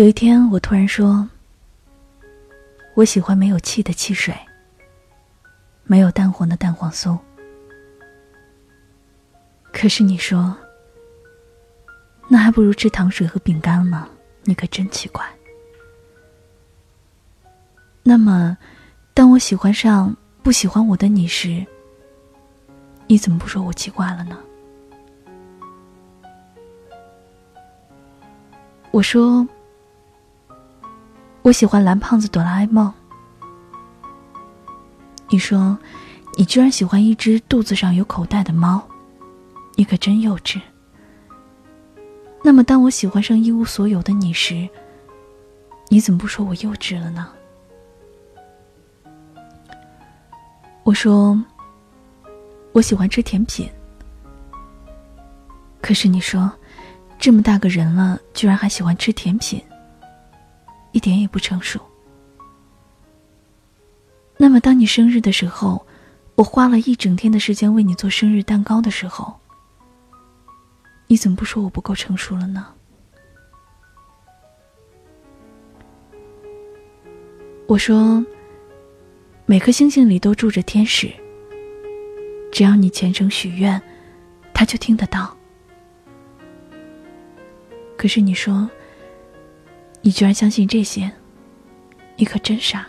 有一天，我突然说：“我喜欢没有气的汽水，没有蛋黄的蛋黄酥。”可是你说：“那还不如吃糖水和饼干呢。”你可真奇怪。那么，当我喜欢上不喜欢我的你时，你怎么不说我奇怪了呢？我说。我喜欢蓝胖子哆啦 A 梦。你说，你居然喜欢一只肚子上有口袋的猫，你可真幼稚。那么，当我喜欢上一无所有的你时，你怎么不说我幼稚了呢？我说，我喜欢吃甜品。可是你说，这么大个人了，居然还喜欢吃甜品。一点也不成熟。那么，当你生日的时候，我花了一整天的时间为你做生日蛋糕的时候，你怎么不说我不够成熟了呢？我说，每颗星星里都住着天使，只要你虔诚许愿，他就听得到。可是你说。你居然相信这些，你可真傻。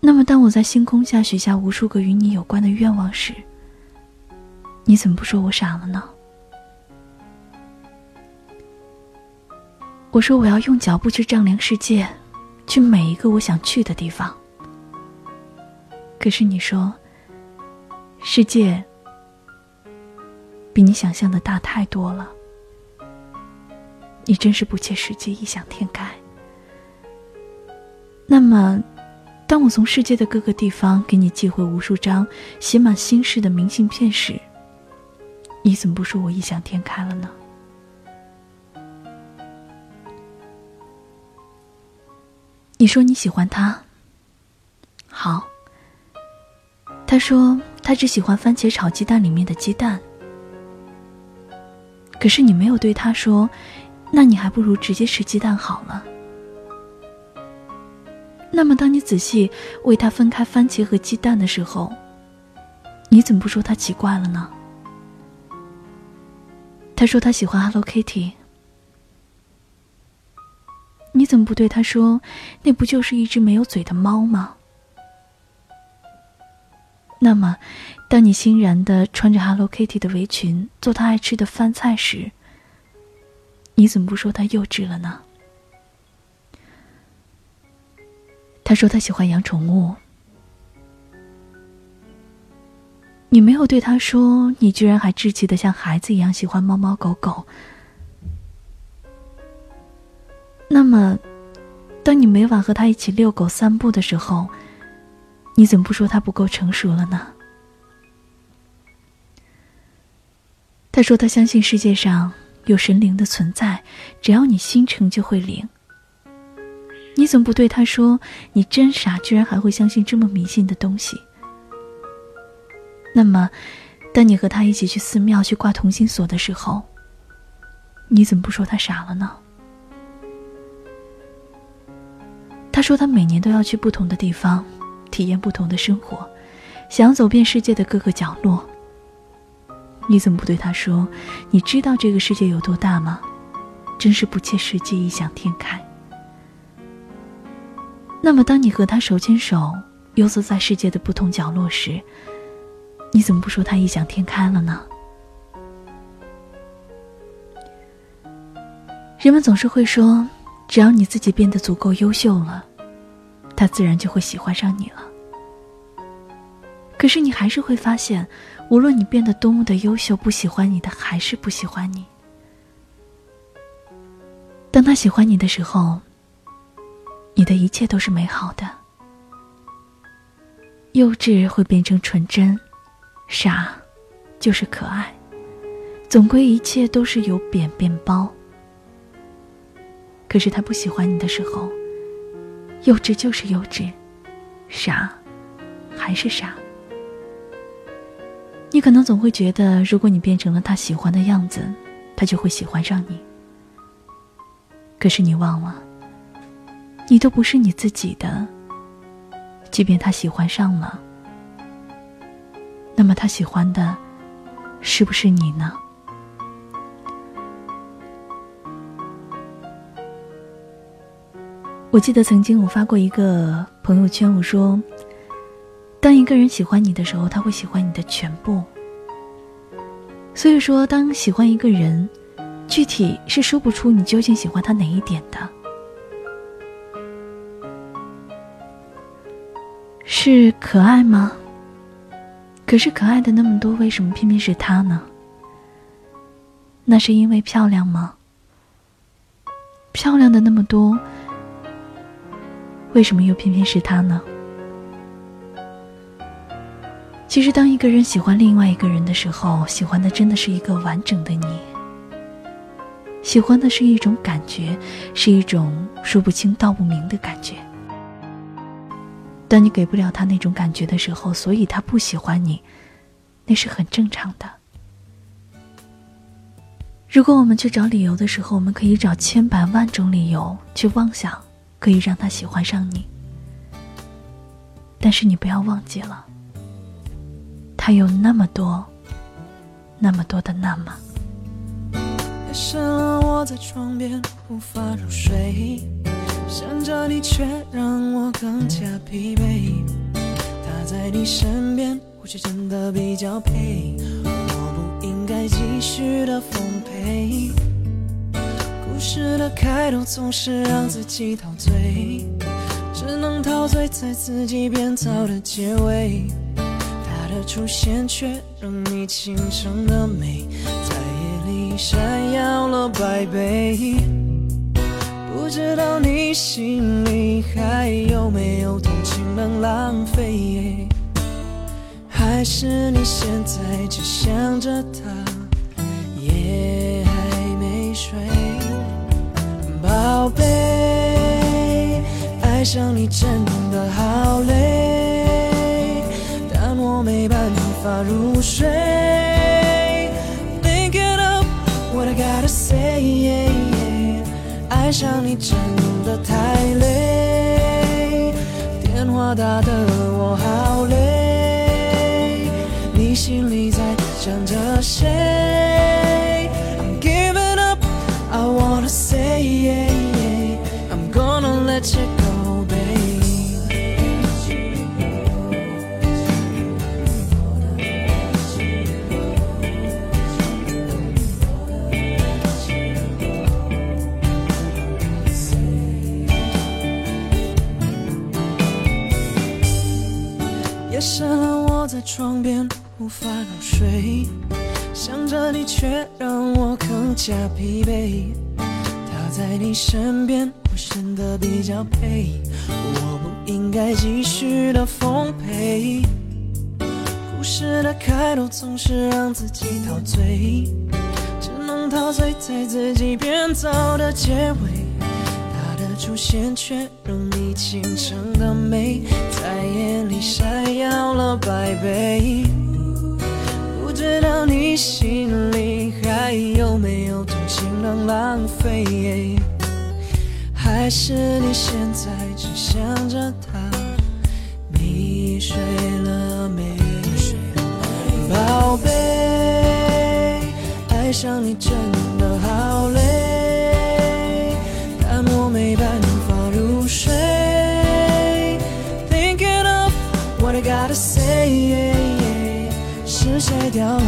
那么，当我在星空下许下无数个与你有关的愿望时，你怎么不说我傻了呢？我说我要用脚步去丈量世界，去每一个我想去的地方。可是你说，世界比你想象的大太多了。你真是不切实际、异想天开。那么，当我从世界的各个地方给你寄回无数张写满心事的明信片时，你怎么不说我异想天开了呢？你说你喜欢他，好。他说他只喜欢番茄炒鸡蛋里面的鸡蛋，可是你没有对他说。那你还不如直接吃鸡蛋好了。那么，当你仔细为他分开番茄和鸡蛋的时候，你怎么不说他奇怪了呢？他说他喜欢 Hello Kitty，你怎么不对他说，那不就是一只没有嘴的猫吗？那么，当你欣然的穿着 Hello Kitty 的围裙做他爱吃的饭菜时，你怎么不说他幼稚了呢？他说他喜欢养宠物，你没有对他说，你居然还稚气的像孩子一样喜欢猫猫狗狗。那么，当你每晚和他一起遛狗散步的时候，你怎么不说他不够成熟了呢？他说他相信世界上。有神灵的存在，只要你心诚就会灵。你怎么不对他说？你真傻，居然还会相信这么迷信的东西。那么，当你和他一起去寺庙去挂同心锁的时候，你怎么不说他傻了呢？他说他每年都要去不同的地方，体验不同的生活，想走遍世界的各个角落。你怎么不对他说？你知道这个世界有多大吗？真是不切实际，异想天开。那么，当你和他手牵手游走在世界的不同角落时，你怎么不说他异想天开了呢？人们总是会说，只要你自己变得足够优秀了，他自然就会喜欢上你了。可是，你还是会发现。无论你变得多么的优秀，不喜欢你的还是不喜欢你。当他喜欢你的时候，你的一切都是美好的。幼稚会变成纯真，傻就是可爱，总归一切都是由扁变包。可是他不喜欢你的时候，幼稚就是幼稚，傻还是傻。你可能总会觉得，如果你变成了他喜欢的样子，他就会喜欢上你。可是你忘了，你都不是你自己的。即便他喜欢上了，那么他喜欢的，是不是你呢？我记得曾经我发过一个朋友圈，我说：当一个人喜欢你的时候，他会喜欢你的全部。所以说，当喜欢一个人，具体是说不出你究竟喜欢他哪一点的。是可爱吗？可是可爱的那么多，为什么偏偏是他呢？那是因为漂亮吗？漂亮的那么多，为什么又偏偏是他呢？其实，当一个人喜欢另外一个人的时候，喜欢的真的是一个完整的你，喜欢的是一种感觉，是一种说不清道不明的感觉。当你给不了他那种感觉的时候，所以他不喜欢你，那是很正常的。如果我们去找理由的时候，我们可以找千百万种理由去妄想可以让他喜欢上你，但是你不要忘记了，他有那么多、那么多的那么。想着你，却让我更加疲惫。他在你身边，或许真的比较配。我不应该继续的奉陪。故事的开头总是让自己陶醉，只能陶醉在自己编造的结尾。的出现却让你倾城的美，在夜里闪耀了百倍。不知道你心里还有没有同情能浪费？还是你现在只想着他，夜还没睡？宝贝，爱上你真的好入睡。Thinking of what I gotta say。爱上你真的太累，电话打得我好累，你心里在想着谁窗，边无法入睡，想着你却让我更加疲惫。他在你身边，我显得比较配，我不应该继续的奉陪。故事的开头总是让自己陶醉，只能陶醉在自己编造的结尾。出现却让你倾城的美，在眼里闪耀了百倍。不知道你心里还有没有同情能浪费？还是你现在只想着他？你睡了没？宝贝，爱上你真谁掉了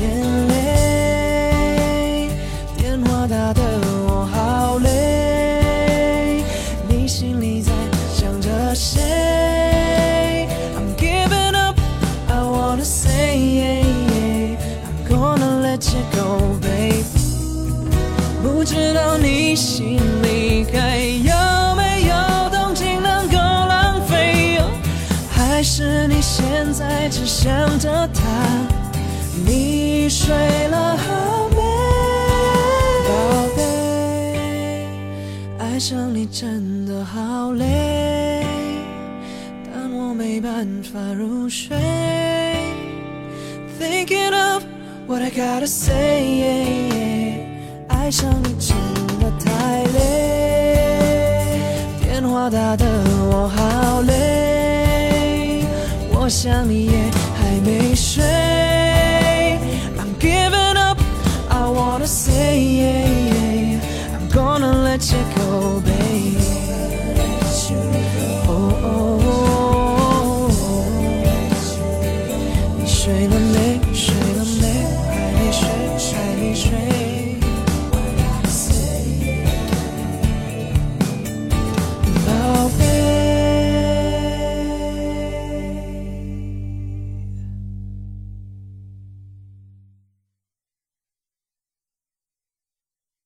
眼泪？电话打得我好累，你心里在想着谁？I'm giving up，I wanna say，I'm gonna let you go，baby。不知道你心里还有是你现在只想着他？你睡了没？宝贝，爱上你真的好累，但我没办法入睡。Thinking of what I gotta say. 爱上你真的太累。电话打的我好累，想你也还没睡。I'm giving up, I wanna say I'm gonna let you go, baby. Oh, oh, oh. oh，你睡了没？睡了没？还没睡，还没睡。